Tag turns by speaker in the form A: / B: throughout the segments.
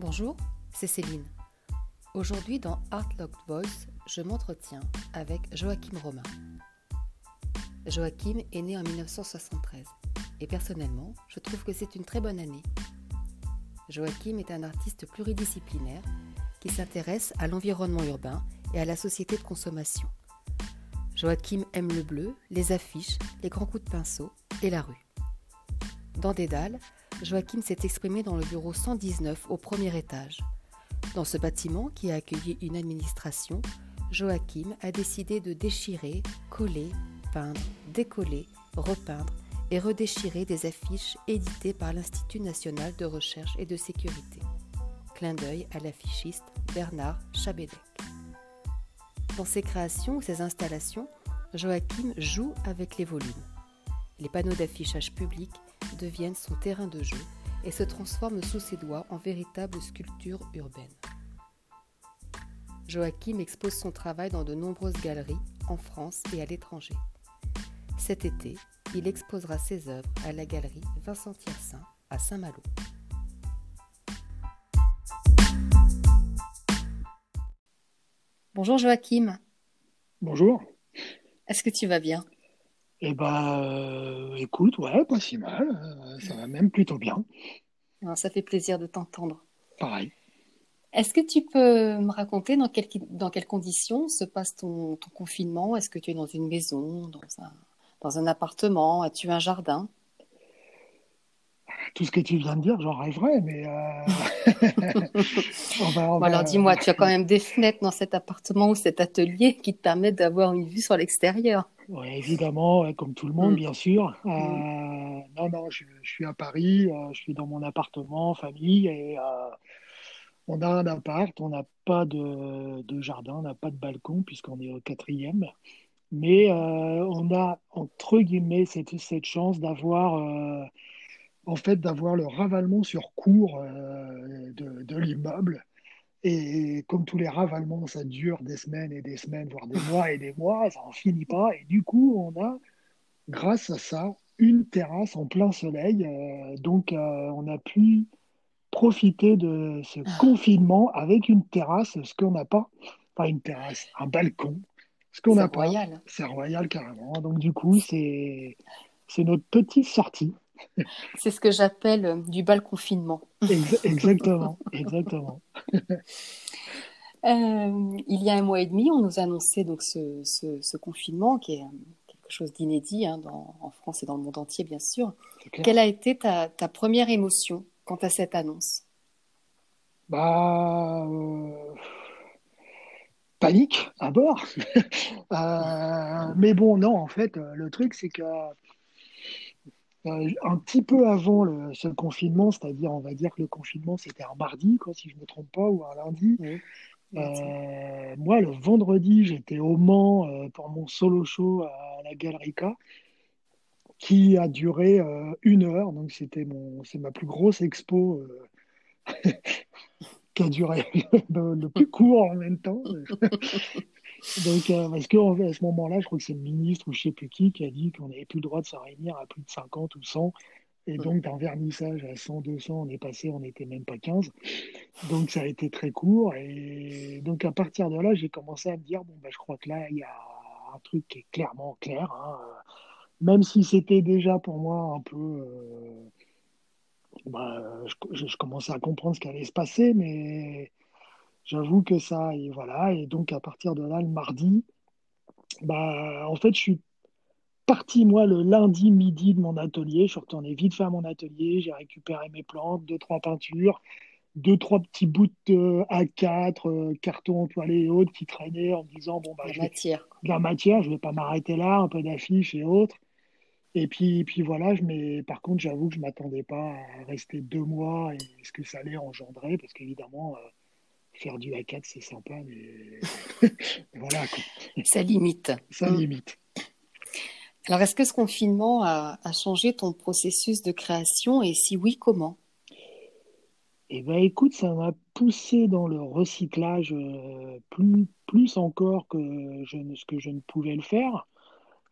A: Bonjour, c'est Céline. Aujourd'hui dans Art Locked Voice, je m'entretiens avec Joachim Romain. Joachim est né en 1973 et personnellement, je trouve que c'est une très bonne année. Joachim est un artiste pluridisciplinaire qui s'intéresse à l'environnement urbain et à la société de consommation. Joachim aime le bleu, les affiches, les grands coups de pinceau et la rue. Dans Dédale, Joachim s'est exprimé dans le bureau 119 au premier étage. Dans ce bâtiment qui a accueilli une administration, Joachim a décidé de déchirer, coller, peindre, décoller, repeindre et redéchirer des affiches éditées par l'Institut national de recherche et de sécurité. Clin d'œil à l'affichiste Bernard Chabedec. Dans ses créations ou ses installations, Joachim joue avec les volumes. Les panneaux d'affichage public deviennent son terrain de jeu et se transforment sous ses doigts en véritables sculptures urbaines. Joachim expose son travail dans de nombreuses galeries en France et à l'étranger. Cet été, il exposera ses œuvres à la galerie Vincent Tiersin à Saint-Malo. Bonjour Joachim.
B: Bonjour.
A: Est-ce que tu vas bien?
B: Eh ben, écoute, ouais, pas si mal. Euh, ça va même plutôt bien.
A: Ah, ça fait plaisir de t'entendre.
B: Pareil.
A: Est-ce que tu peux me raconter dans, dans quelles conditions se passe ton, confinement? Est-ce que tu es dans une maison, dans un, dans un appartement? As-tu un jardin?
B: Tout ce que tu viens de dire, j'en rêverais, mais.
A: Euh, alors dis-moi, tu as quand même des fenêtres dans cet appartement ou cet atelier qui te permettent d'avoir une vue sur l'extérieur?
B: Oui, évidemment, comme tout le monde, mm. bien sûr. Euh, mm. non, non, je, suis à Paris, euh, je suis dans mon appartement, famille, et on a un appart, on n'a pas de, de, jardin, on n'a pas de balcon, puisqu'on est au quatrième. Mais on a, entre guillemets, cette, cette chance d'avoir en fait d'avoir le ravalement sur cours euh, de, l'immeuble. Et comme tous les ravalements, ça dure des semaines et des semaines, voire des mois et des mois, ça n'en finit pas. Et du coup, on a, grâce à ça, une terrasse en plein soleil. Euh, donc, euh, on a pu profiter de ce ah. confinement avec une terrasse, ce qu'on n'a pas. Pas une terrasse, un balcon. Ce qu'on n'a pas. C'est royal carrément. Donc, du coup, c'est notre petite sortie.
A: C'est ce que j'appelle euh, du bal confinement.
B: exactement, exactement.
A: Euh, il y a un mois et demi, on nous a annoncé donc ce, confinement qui est euh, quelque chose d'inédit hein, en France et dans le monde entier, bien sûr. Quelle a été ta, première émotion quant à cette annonce?
B: Bah. Panique à bord. mais bon, non, en fait, le truc, c'est que euh, un petit peu avant le, ce confinement, c'est-à-dire, on va dire que le confinement, c'était un mardi, quoi, si je ne me trompe pas, ou un lundi. Euh, moi, le vendredi, j'étais au Mans euh, pour mon solo show à la Galerie qui a duré une heure. Donc, c'était mon, c'est ma plus grosse expo qui a duré le, plus court en même temps. Donc, euh, parce qu'à ce moment-là, je crois que c'est le ministre ou je ne sais plus qui qui a dit qu'on n'avait plus le droit de se réunir à plus de 50 ou 100. Et donc, d'un vernissage à 100, 200, on est passé, on n'était même pas 15. Donc, ça a été très court. Et donc, à partir de là, j'ai commencé à me dire, bon, bah, je crois que là, il y a un truc qui est clairement clair. Hein. Même si c'était déjà pour moi un peu... Euh, bah, je, je, commençais à comprendre ce qui allait se passer, mais J'avoue que ça, et voilà. Et donc, à partir de là, le mardi, bah, en fait, je suis parti, moi, le lundi midi de mon atelier. Je suis retourné vite faire mon atelier. J'ai récupéré mes plantes, deux, trois peintures, deux, trois petits bouts de A4, euh, cartons toilés et autres qui traînaient en me disant, bon, bah,
A: la matière.
B: la matière, je ne vais pas m'arrêter là, un peu d'affiches et autres. Et puis, puis voilà, je mais par contre, j'avoue que je ne m'attendais pas à rester deux mois et ce que ça allait engendrer, parce qu'évidemment, euh, faire du A4, c'est sympa, mais voilà.
A: Ça limite.
B: Ça mm. limite.
A: Alors, est-ce que ce confinement a, changé ton processus de création et si oui, comment?
B: Eh bien, écoute, ça m'a poussé dans le recyclage euh, plus, plus encore que je, ce que je ne pouvais le faire.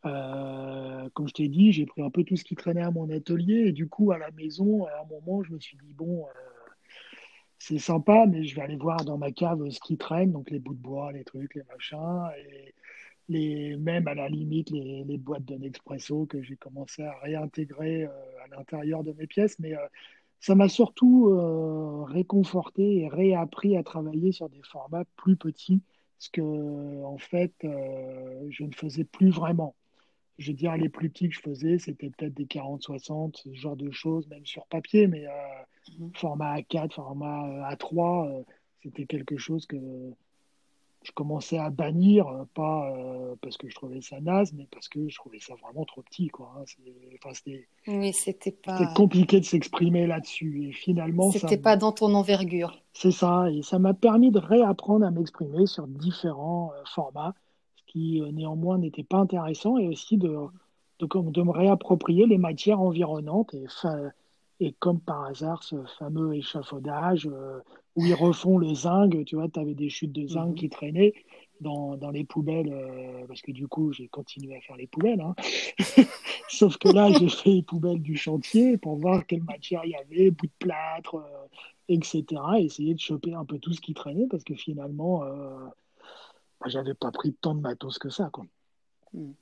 B: Euh, comme je t'ai dit, j'ai pris un peu tout ce qui traînait à mon atelier et du coup, à la maison, à un moment, je me suis dit, bon, euh, c'est sympa, mais je vais aller voir dans ma cave ce qui traîne, donc les bouts de bois, les trucs, les machins, et les, même à la limite les, les boîtes de Nespresso que j'ai commencé à réintégrer euh, à l'intérieur de mes pièces. Mais euh, ça m'a surtout euh, réconforté et réappris à travailler sur des formats plus petits, ce que en fait je ne faisais plus vraiment. Je veux dire, les plus petits que je faisais, c'était peut-être des 40-60, ce genre de choses, même sur papier, mais mmh. format A4, format A3, c'était quelque chose que je commençais à bannir, euh, pas euh, parce que je trouvais ça naze, mais parce que je trouvais ça vraiment trop petit. Quoi. Hein.
A: Enfin, oui, c'était pas.
B: compliqué de s'exprimer là-dessus. Et finalement,
A: c'était pas dans ton envergure.
B: C'est ça, et ça m'a permis de réapprendre à m'exprimer sur différents euh, formats, ce qui néanmoins n'était pas intéressant, et aussi de, de, de, me réapproprier les matières environnantes et, et comme par hasard, ce fameux échafaudage où ils refont le zinc. Tu vois, tu avais des chutes de zinc mhm. qui traînaient dans, dans les poubelles, euh, parce que du coup, j'ai continué à faire les poubelles. Hein. Sauf que là, j'ai fait les poubelles du chantier pour voir quelle matière il y avait, bout de plâtre, euh, etc. Et essayer de choper un peu tout ce qui traînait, parce que finalement, euh, bah, j'avais pas pris tant de matos que ça. Quoi.
A: Hmm.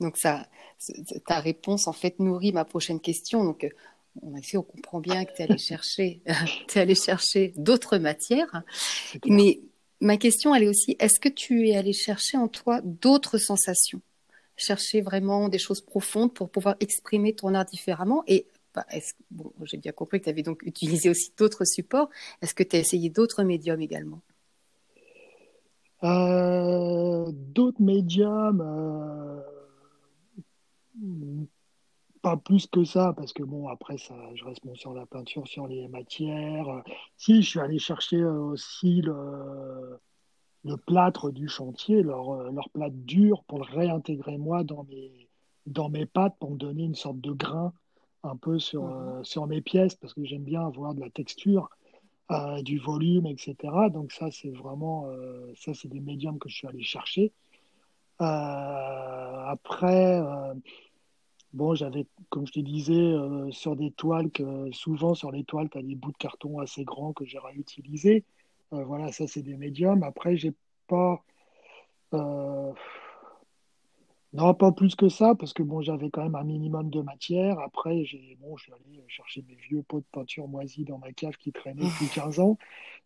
A: Donc ça, ta réponse en fait nourrit ma prochaine question. Donc on, on comprend bien que tu es allé chercher, es allé chercher d'autres matières. Mais ma question, elle est aussi, est-ce que tu es allé chercher en toi d'autres sensations? Chercher vraiment des choses profondes pour pouvoir exprimer ton art différemment? Et bah, bon, j'ai bien compris que tu avais donc utilisé aussi d'autres supports. Est-ce que tu as essayé d'autres médiums également?
B: Euh, D'autres médiums euh, pas plus que ça, parce que bon, après, ça, je reste bon, sur la peinture, sur les matières. Si, je suis allé chercher euh, aussi le, le plâtre du chantier, leur, euh, leur plâtre dur, pour le réintégrer moi dans mes, dans mes pattes, pour me donner une sorte de grain un peu sur, mhm. euh, sur mes pièces, parce que j'aime bien avoir de la texture, du volume, etc. Donc ça, c'est vraiment, ça, c'est des médiums que je suis allé chercher. après, Bon, j'avais, comme je te disais, euh, sur des toiles, que, souvent sur les toiles, tu des bouts de carton assez grands que j'ai réutilisés. Euh, voilà, ça, c'est des médiums. Après, j'ai pas. Euh, non, pas plus que ça, parce que bon, j'avais quand même un minimum de matière. Après, j'ai, bon, je suis allé chercher mes vieux pots de peinture moisis dans ma cave qui traînaient depuis 15 ans,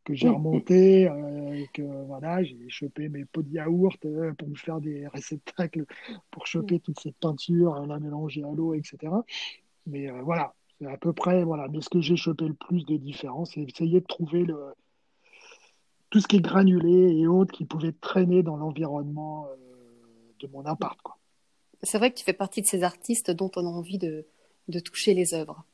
B: que j'ai remonté, euh, et que voilà, j'ai chopé mes pots de yaourt euh, pour me faire des réceptacles pour choper toute cette peinture, euh, la mélanger à l'eau, etc. Mais voilà, c'est à peu près, voilà. Mais ce que j'ai chopé le plus de différence, c'est essayer de trouver le, tout ce qui est granulé et autres qui pouvait traîner dans l'environnement de mon appart, quoi
A: c'est vrai que tu fais partie de ces artistes dont on a envie de, toucher les œuvres.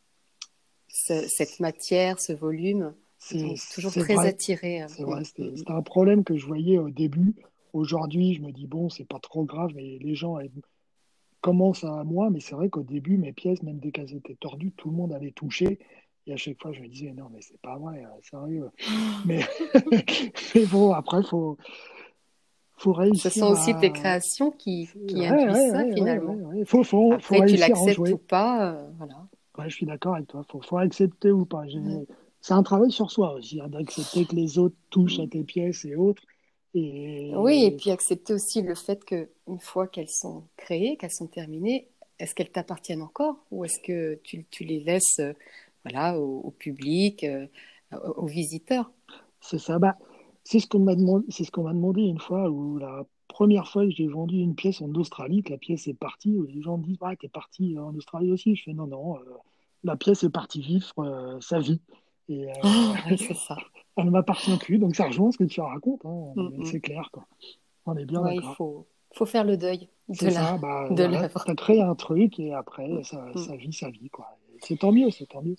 A: cette matière, ce volume, c'est toujours très attiré.
B: Euh, c'est un problème que je voyais au début. Aujourd'hui, je me dis, bon, c'est pas trop grave, mais les gens commencent à moi. Mais c'est vrai qu'au début, mes pièces, même dès qu'elles étaient tordues, tout le monde avait touché. Et à chaque fois, je me disais, non, mais c'est pas vrai, euh, sérieux. mais, mais bon, après, il faut,
A: ce sont aussi tes créations qui, qui induisent ça finalement.
B: Faut, faut,
A: Après, tu l'acceptes ou pas, euh, voilà.
B: je suis d'accord avec toi. Il faut, accepter ou pas. C'est un travail sur soi aussi, hein, d'accepter que les autres touchent à tes pièces et autres. Et...
A: Oui, et puis accepter aussi le fait qu'une fois qu'elles sont créées, qu'elles sont terminées, est-ce qu'elles t'appartiennent encore ou est-ce que tu, tu, les laisses euh, voilà, au, public, euh, aux, visiteurs
B: C'est ça. Bah, c'est ce qu'on m'a demandé, c'est ce qu'on m'a demandé une fois où la première fois que j'ai vendu une pièce en Australie, que la pièce est partie, où les gens me disent ah t'es parti en Australie aussi. Je fais non non, euh, la pièce est partie vivre euh, sa vie. Et euh,
A: oh, c'est ça.
B: Elle ne m'appartient plus, donc ça rejoint ce que tu racontes. Hein, mm, mm. C'est clair quoi. On est bien
A: d'accord. Il faut, faut faire le deuil de la, bah, de l'œuvre.
B: Tu as créé un truc et après ça, mm. ça vit sa vie quoi. C'est tant mieux, c'est tant mieux.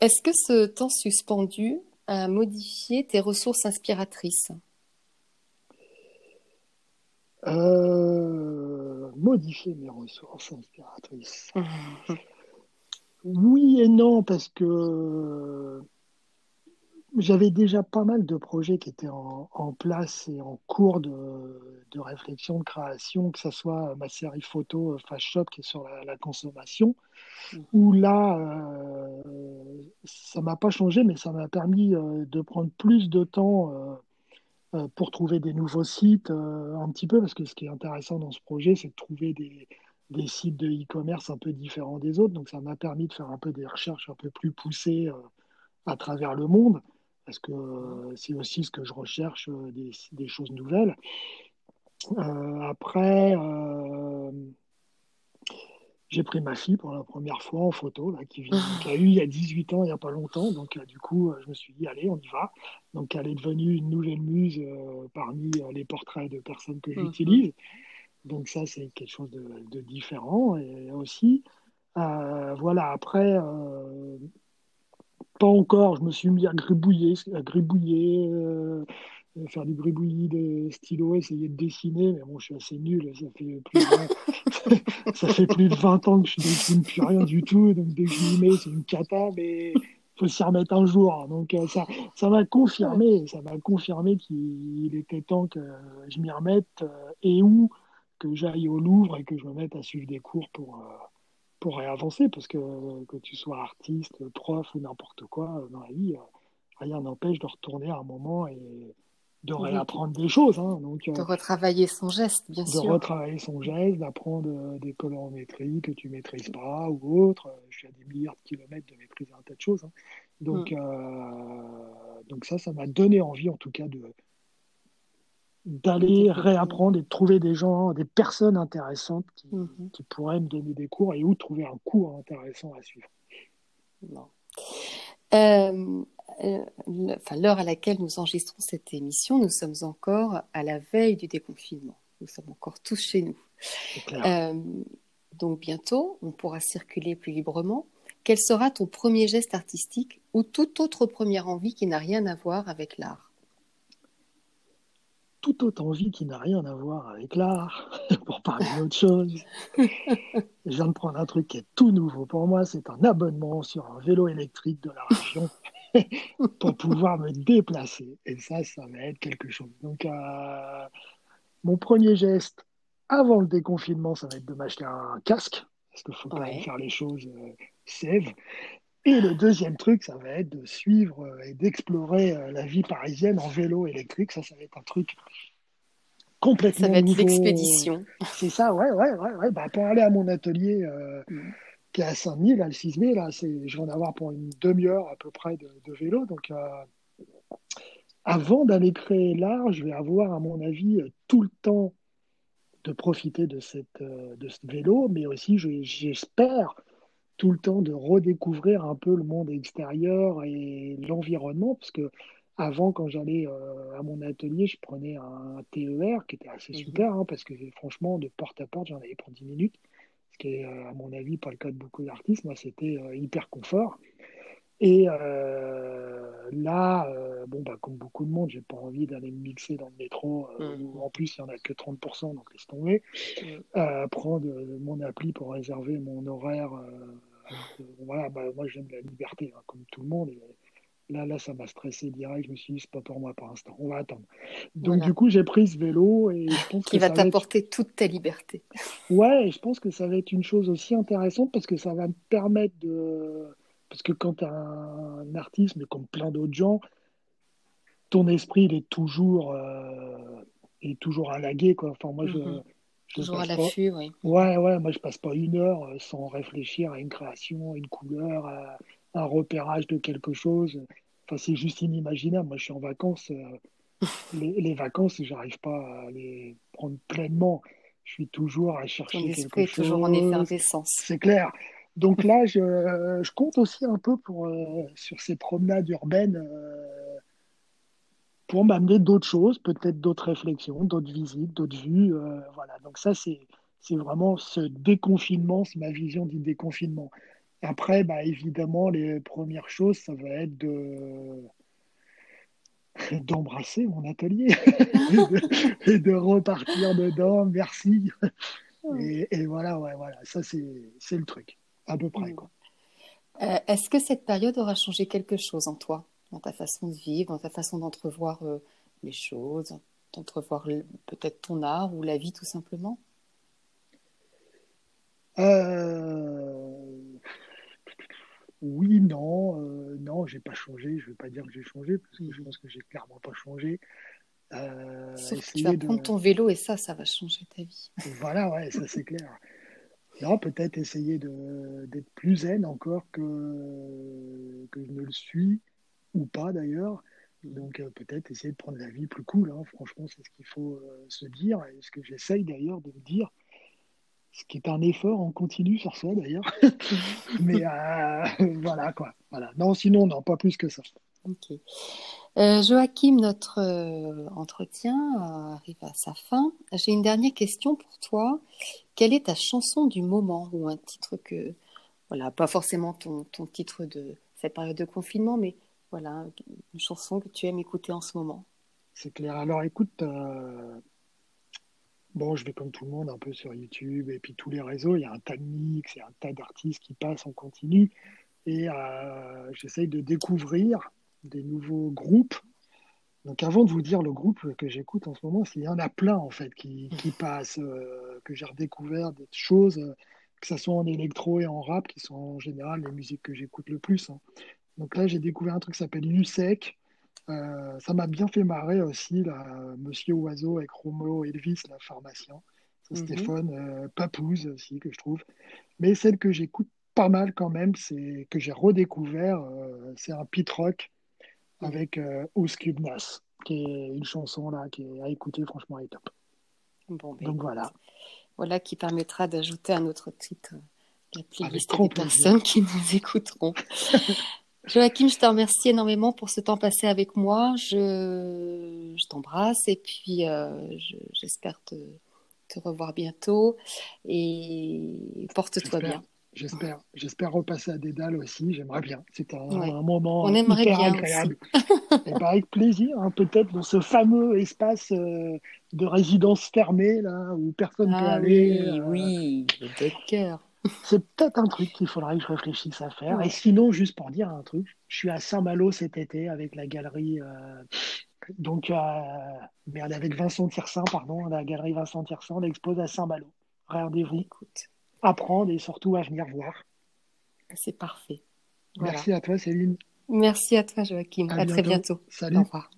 A: Est-ce que ce temps suspendu à modifier tes ressources inspiratrices
B: euh, Modifier mes ressources inspiratrices. oui et non, parce que j'avais déjà pas mal de projets qui étaient en, place et en cours de, réflexion, de création, que ce soit ma série photo Fast Shop qui est sur la, consommation, mmh. où là, euh, ça m'a pas changé, mais ça m'a permis euh, de prendre plus de temps euh, pour trouver des nouveaux sites, un petit peu, parce que ce qui est intéressant dans ce projet, c'est de trouver des, des sites de e-commerce un peu différents des autres. Donc ça m'a permis de faire un peu des recherches un peu plus poussées à travers le monde parce que euh, c'est aussi ce que je recherche, euh, des, choses nouvelles. Euh, après, j'ai pris ma fille pour la première fois en photo, là, qui, a eu il y a 18 ans, il n'y a pas longtemps. Donc, du coup, je me suis dit, allez, on y va. Donc, elle est devenue une nouvelle muse parmi les portraits de personnes que mhm. j'utilise. Donc, ça, c'est quelque chose de, différent. Et aussi, voilà, après, pas encore, je me suis mis à gribouiller, à gribouiller, euh, faire du gribouillis de stylo, essayer de dessiner, mais bon, je suis assez nul, ça fait plus de 20, ça fait plus de 20 ans que je ne dessine plus rien du tout, donc dès que je mets, c'est une cata, mais il faut s'y remettre un jour. Donc euh, ça, ça m'a confirmé, ça m'a confirmé qu'il était temps que je m'y remette euh, et où que j'aille au Louvre et que je me mette à suivre des cours pour pour avancer, parce que que tu sois artiste, prof ou n'importe quoi euh, dans la vie, euh, rien n'empêche de retourner à un moment et de réapprendre des choses. Hein, donc,
A: de euh, retravailler son geste, bien sûr.
B: De retravailler son geste, d'apprendre des colorimétries que tu maîtrises pas ou autre. Je suis à des milliards de kilomètres de maîtriser un tas de choses. Hein. Donc, mm. donc ça, ça m'a donné envie en tout cas de, d'aller réapprendre et de trouver des gens, des personnes intéressantes mhm. qui, pourraient me donner des cours et où trouver un cours intéressant à suivre.
A: Euh, euh, l'heure à laquelle nous enregistrons cette émission, nous sommes encore à la veille du déconfinement. Nous sommes encore tous chez nous. Euh, donc bientôt, on pourra circuler plus librement. Quel sera ton premier geste artistique ou toute autre première envie qui n'a rien à voir avec l'art?
B: Toute autre envie qui n'a rien à voir avec l'art, pour parler d'autre chose. Je viens de prendre un truc qui est tout nouveau pour moi, c'est un abonnement sur un vélo électrique de la région pour pouvoir me déplacer. Et ça, ça va être quelque chose. Donc, euh, mon premier geste avant le déconfinement, ça va être de m'acheter un casque, parce qu'il faut quand même faire les choses euh, safe. Et le deuxième truc, ça va être de suivre euh, et d'explorer euh, la vie parisienne en vélo électrique. Ça, ça va être un truc complètement
A: Ça va être l'expédition.
B: C'est ça, ouais, ouais, ouais. Bah, pour aller à mon atelier euh, qui est à Saint-Denis, là, le 6 mai, là, je vais en avoir pour une demi-heure à peu près de, vélo. Donc, avant d'aller créer l'art, je vais avoir, à mon avis, tout le temps de profiter de, cette, de ce vélo, mais aussi, j'espère, tout le temps de redécouvrir un peu le monde extérieur et l'environnement, parce que avant, quand j'allais euh, à mon atelier, je prenais un TER qui était assez mhm. super, hein, parce que franchement, de porte à porte, j'en avais pour 10 minutes, ce qui est, euh, à mon avis, pas le cas de beaucoup d'artistes. Moi, c'était euh, hyper confort. Et là, bon, bah, comme beaucoup de monde, j'ai pas envie d'aller me mixer dans le métro, mhm. en plus, il n'y en a que 30%, donc laisse tomber. Mhm. prendre mon appli pour réserver mon horaire voilà, bah, moi j'aime la liberté, hein, comme tout le monde. là, là, ça m'a stressé direct. Je me suis dit, c'est pas pour moi pour l'instant. On va attendre. Donc, du coup, j'ai pris ce vélo et je pense
A: qui va t'apporter toute ta liberté.
B: Ouais, et je pense que ça va être une chose aussi intéressante parce que ça va me permettre de. Parce que quand tu as un artiste, mais comme plein d'autres gens, ton esprit, il est toujours, euh, est toujours à laguer. Quoi. Enfin, moi, je, mm-hmm.
A: Toujours à l'affût, oui.
B: Ouais, ouais, moi je passe pas une heure euh, sans réfléchir à une création, à une couleur, à, un repérage de quelque chose. Enfin, c'est juste inimaginable. Moi je suis en vacances. Euh, les, les, vacances, j'arrive pas à les prendre pleinement. Je suis toujours à chercher Ton quelque est
A: toujours en effervescence.
B: C'est clair. Donc là, je, je, compte aussi un peu pour, euh, sur ces promenades urbaines pour m'amener d'autres choses, peut-être d'autres réflexions, d'autres visites, d'autres vues. Euh, voilà. Donc ça, c'est, c'est vraiment ce déconfinement, c'est ma vision du déconfinement. Après, bah, évidemment, les premières choses, ça va être de d'embrasser mon atelier et, de, repartir dedans. Merci. Et, voilà, ouais, voilà, ça c'est, le truc, à peu près. Quoi.
A: Euh, est-ce que cette période aura changé quelque chose en toi dans ta façon de vivre, dans ta façon d'entrevoir euh, les choses, d'entrevoir peut-être ton art ou la vie tout simplement?
B: Euh... Oui, non, non, j'ai pas changé. Je vais pas dire que j'ai changé parce que je pense que j'ai clairement pas changé.
A: Euh, tu vas prendre ton vélo et ça, ça va changer ta vie.
B: Voilà, ouais, ça c'est clair. Non, peut-être essayer d'être plus zen encore que, que je ne le suis, ou pas d'ailleurs. Donc euh, peut-être essayer de prendre la vie plus cool. Hein. Franchement, c'est ce qu'il faut euh, se dire et ce que j'essaye d'ailleurs de me dire. Ce qui est un effort en continu sur soi d'ailleurs. Mais euh, voilà quoi. Voilà. Non, sinon, non, pas plus que ça.
A: Ok. Joachim, notre entretien arrive à sa fin. J'ai une dernière question pour toi. Quelle est ta chanson du moment ou un titre que, voilà, pas forcément ton, ton titre de cette période de confinement, mais voilà, une chanson que tu aimes écouter en ce moment?
B: C'est clair. Alors écoute, euh, bon, je vais comme tout le monde un peu sur YouTube et puis tous les réseaux. Il y a un tas de mix, il y a un tas d'artistes qui passent en continu. Et euh, j'essaye de découvrir des nouveaux groupes. Donc avant de vous dire le groupe que j'écoute en ce moment, il y en a plein en fait qui, passent, euh, que j'ai redécouvert des choses, que ce soit en électro et en rap, qui sont en général les musiques que j'écoute le plus. Hein. Donc là, j'ai découvert un truc qui s'appelle Lusec. Euh, ça m'a bien fait marrer aussi, là, Monsieur Oiseau avec Romo Elvis, la pharmacien. Mhm. Stéphane euh, Papouze aussi, que je trouve. Mais celle que j'écoute pas mal quand même, c'est que j'ai redécouvert, euh, c'est un pit rock avec euh, qui est une chanson là qui est à écouter, franchement, elle est top.
A: Bon, ben, Donc voilà. Voilà qui permettra d'ajouter un autre titre la playlist des personnes qui nous écouteront. Joachim, je te remercie énormément pour ce temps passé avec moi. Je, je t'embrasse et puis euh, j'espère te, te, revoir bientôt et porte-toi bien.
B: J'espère, j'espère repasser à Dédale aussi. J'aimerais bien. C'est un, moment On hyper agréable. et ben, avec plaisir, hein, peut-être dans ce fameux espace euh, de résidence fermée là où personne ne peut ah aller.
A: Oui, euh... oui, cœur.
B: C'est peut-être un truc qu'il faudrait que je réfléchisse à faire. Et sinon, juste pour dire un truc, je suis à Saint-Malo cet été avec la galerie. Euh, donc, euh, merde, avec Vincent Tirsin, pardon, la galerie Vincent Tirsin, l'expose à Saint-Malo. Rendez-vous. Écoute. Apprendre et surtout à venir voir.
A: C'est parfait.
B: Merci à toi, Céline.
A: Merci à toi, Joachim. À, très bientôt.
B: Salut. Au revoir.